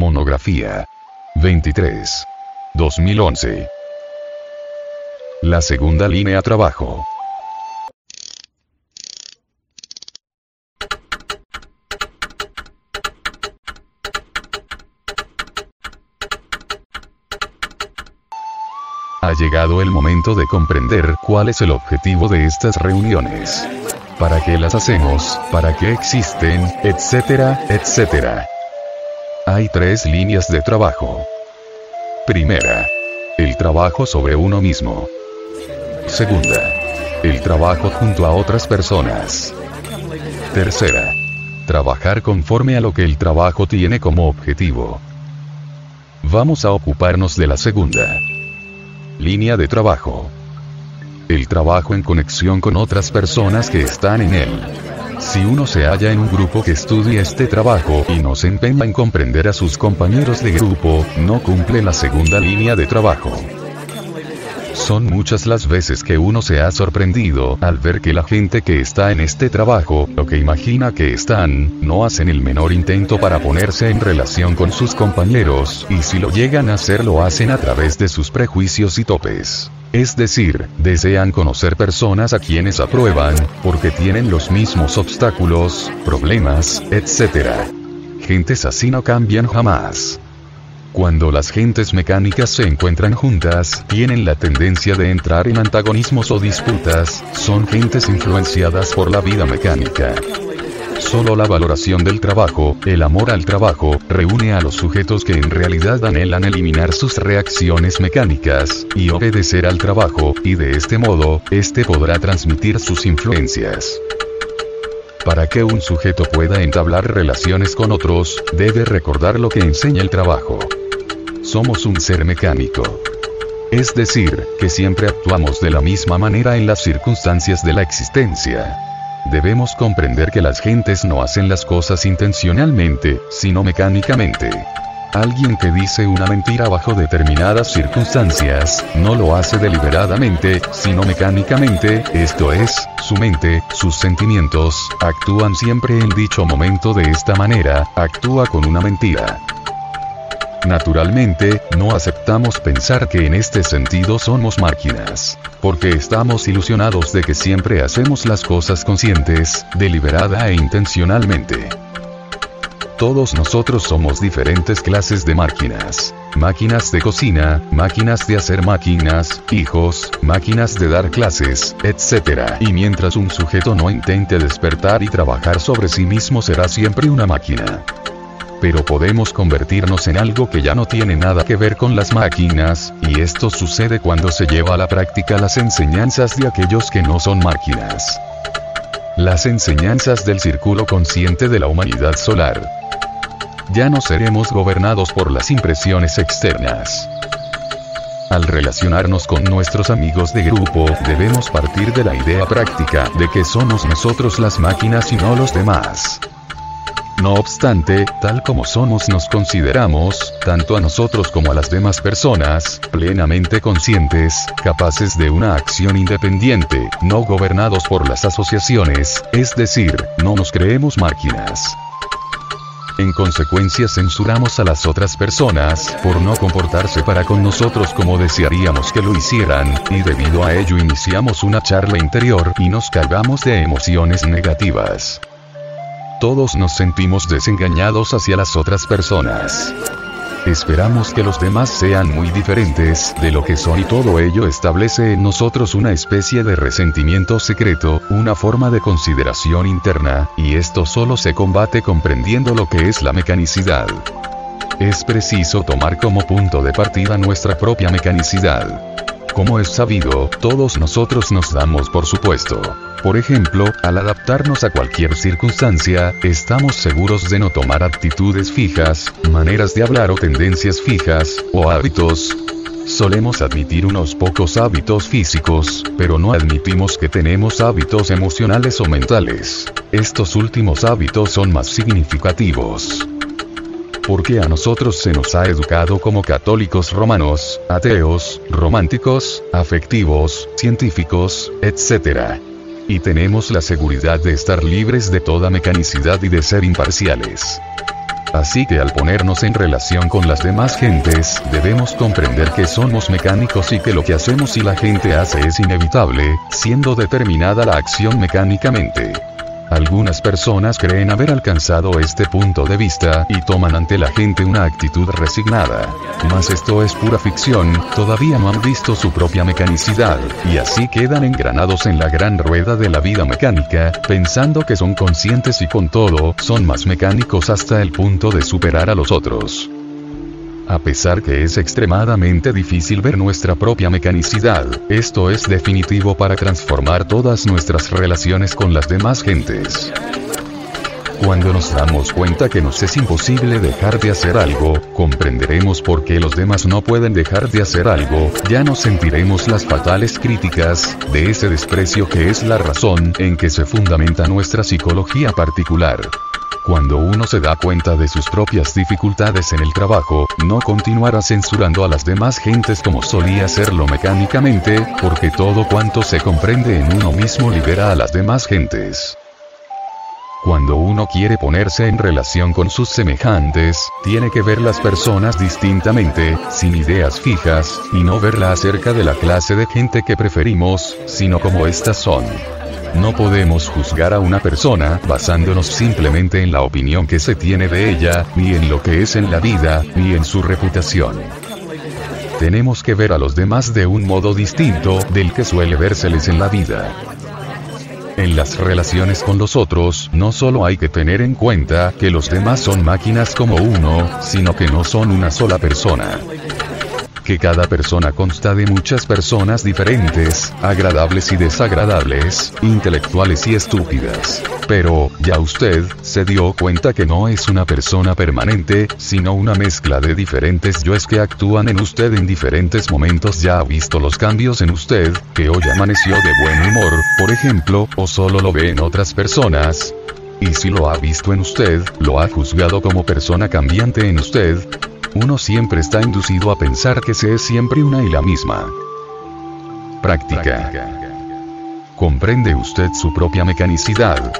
Monografía 23. 2011. La segunda línea trabajo. Ha llegado el momento de comprender cuál es el objetivo de estas reuniones. ¿Para qué las hacemos? ¿Para qué existen? Etcétera, etcétera. Hay tres líneas de trabajo. Primera. El trabajo sobre uno mismo. Segunda. El trabajo junto a otras personas. Tercera. Trabajar conforme a lo que el trabajo tiene como objetivo. Vamos a ocuparnos de la segunda. Línea de trabajo. El trabajo en conexión con otras personas que están en él. Si uno se halla en un grupo que estudia este trabajo y no se empeña en comprender a sus compañeros de grupo, no cumple la segunda línea de trabajo. Son muchas las veces que uno se ha sorprendido al ver que la gente que está en este trabajo, o que imagina que están, no hacen el menor intento para ponerse en relación con sus compañeros, y si lo llegan a hacer lo hacen a través de sus prejuicios y topes. Es decir, desean conocer personas a quienes aprueban, porque tienen los mismos obstáculos, problemas, etc. Gentes así no cambian jamás. Cuando las gentes mecánicas se encuentran juntas, tienen la tendencia de entrar en antagonismos o disputas, son gentes influenciadas por la vida mecánica. Solo la valoración del trabajo, el amor al trabajo, reúne a los sujetos que en realidad anhelan eliminar sus reacciones mecánicas, y obedecer al trabajo, y de este modo, éste podrá transmitir sus influencias. Para que un sujeto pueda entablar relaciones con otros, debe recordar lo que enseña el trabajo somos un ser mecánico. Es decir, que siempre actuamos de la misma manera en las circunstancias de la existencia. Debemos comprender que las gentes no hacen las cosas intencionalmente, sino mecánicamente. Alguien que dice una mentira bajo determinadas circunstancias, no lo hace deliberadamente, sino mecánicamente, esto es, su mente, sus sentimientos, actúan siempre en dicho momento de esta manera, actúa con una mentira. Naturalmente, no aceptamos pensar que en este sentido somos máquinas. Porque estamos ilusionados de que siempre hacemos las cosas conscientes, deliberada e intencionalmente. Todos nosotros somos diferentes clases de máquinas. Máquinas de cocina, máquinas de hacer máquinas, hijos, máquinas de dar clases, etc. Y mientras un sujeto no intente despertar y trabajar sobre sí mismo será siempre una máquina pero podemos convertirnos en algo que ya no tiene nada que ver con las máquinas, y esto sucede cuando se lleva a la práctica las enseñanzas de aquellos que no son máquinas. Las enseñanzas del círculo consciente de la humanidad solar. Ya no seremos gobernados por las impresiones externas. Al relacionarnos con nuestros amigos de grupo, debemos partir de la idea práctica de que somos nosotros las máquinas y no los demás. No obstante, tal como somos nos consideramos, tanto a nosotros como a las demás personas, plenamente conscientes, capaces de una acción independiente, no gobernados por las asociaciones, es decir, no nos creemos máquinas. En consecuencia censuramos a las otras personas, por no comportarse para con nosotros como desearíamos que lo hicieran, y debido a ello iniciamos una charla interior y nos cargamos de emociones negativas todos nos sentimos desengañados hacia las otras personas. Esperamos que los demás sean muy diferentes de lo que son y todo ello establece en nosotros una especie de resentimiento secreto, una forma de consideración interna, y esto solo se combate comprendiendo lo que es la mecanicidad. Es preciso tomar como punto de partida nuestra propia mecanicidad. Como es sabido, todos nosotros nos damos por supuesto. Por ejemplo, al adaptarnos a cualquier circunstancia, estamos seguros de no tomar actitudes fijas, maneras de hablar o tendencias fijas, o hábitos, Solemos admitir unos pocos hábitos físicos, pero no admitimos que tenemos hábitos emocionales o mentales. Estos últimos hábitos son más significativos porque a nosotros se nos ha educado como católicos romanos, ateos, románticos, afectivos, científicos, etc. Y tenemos la seguridad de estar libres de toda mecanicidad y de ser imparciales. Así que al ponernos en relación con las demás gentes, debemos comprender que somos mecánicos y que lo que hacemos y la gente hace es inevitable, siendo determinada la acción mecánicamente. Algunas personas creen haber alcanzado este punto de vista y toman ante la gente una actitud resignada. Mas esto es pura ficción, todavía no han visto su propia mecanicidad, y así quedan engranados en la gran rueda de la vida mecánica, pensando que son conscientes y con todo, son más mecánicos hasta el punto de superar a los otros. A pesar que es extremadamente difícil ver nuestra propia mecanicidad, esto es definitivo para transformar todas nuestras relaciones con las demás gentes. Cuando nos damos cuenta que nos es imposible dejar de hacer algo, comprenderemos por qué los demás no pueden dejar de hacer algo, ya no sentiremos las fatales críticas, de ese desprecio que es la razón en que se fundamenta nuestra psicología particular. Cuando uno se da cuenta de sus propias dificultades en el trabajo, no continuará censurando a las demás gentes como solía hacerlo mecánicamente, porque todo cuanto se comprende en uno mismo libera a las demás gentes. Cuando uno quiere ponerse en relación con sus semejantes, tiene que ver las personas distintamente, sin ideas fijas, y no verla acerca de la clase de gente que preferimos, sino como éstas son. No podemos juzgar a una persona basándonos simplemente en la opinión que se tiene de ella, ni en lo que es en la vida, ni en su reputación. Tenemos que ver a los demás de un modo distinto del que suele vérseles en la vida. En las relaciones con los otros, no solo hay que tener en cuenta que los demás son máquinas como uno, sino que no son una sola persona que cada persona consta de muchas personas diferentes, agradables y desagradables, intelectuales y estúpidas. Pero, ya usted, se dio cuenta que no es una persona permanente, sino una mezcla de diferentes yoes que actúan en usted en diferentes momentos. Ya ha visto los cambios en usted, que hoy amaneció de buen humor, por ejemplo, o solo lo ve en otras personas. Y si lo ha visto en usted, lo ha juzgado como persona cambiante en usted, uno siempre está inducido a pensar que se es siempre una y la misma. Práctica. ¿Comprende usted su propia mecanicidad?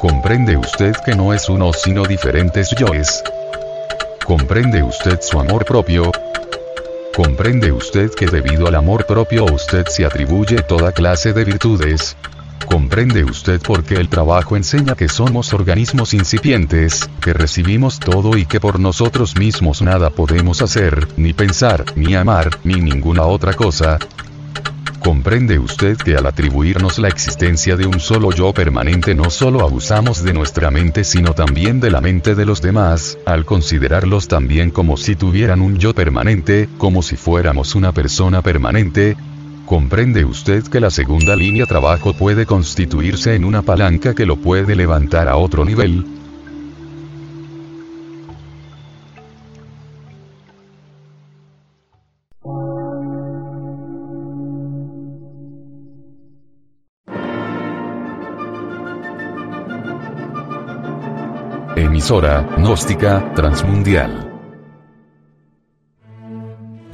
¿Comprende usted que no es uno sino diferentes yoes? ¿Comprende usted su amor propio? ¿Comprende usted que debido al amor propio usted se atribuye toda clase de virtudes? ¿Comprende usted por qué el trabajo enseña que somos organismos incipientes, que recibimos todo y que por nosotros mismos nada podemos hacer, ni pensar, ni amar, ni ninguna otra cosa? ¿Comprende usted que al atribuirnos la existencia de un solo yo permanente no solo abusamos de nuestra mente sino también de la mente de los demás, al considerarlos también como si tuvieran un yo permanente, como si fuéramos una persona permanente? ¿Comprende usted que la segunda línea trabajo puede constituirse en una palanca que lo puede levantar a otro nivel? Emisora, gnóstica, transmundial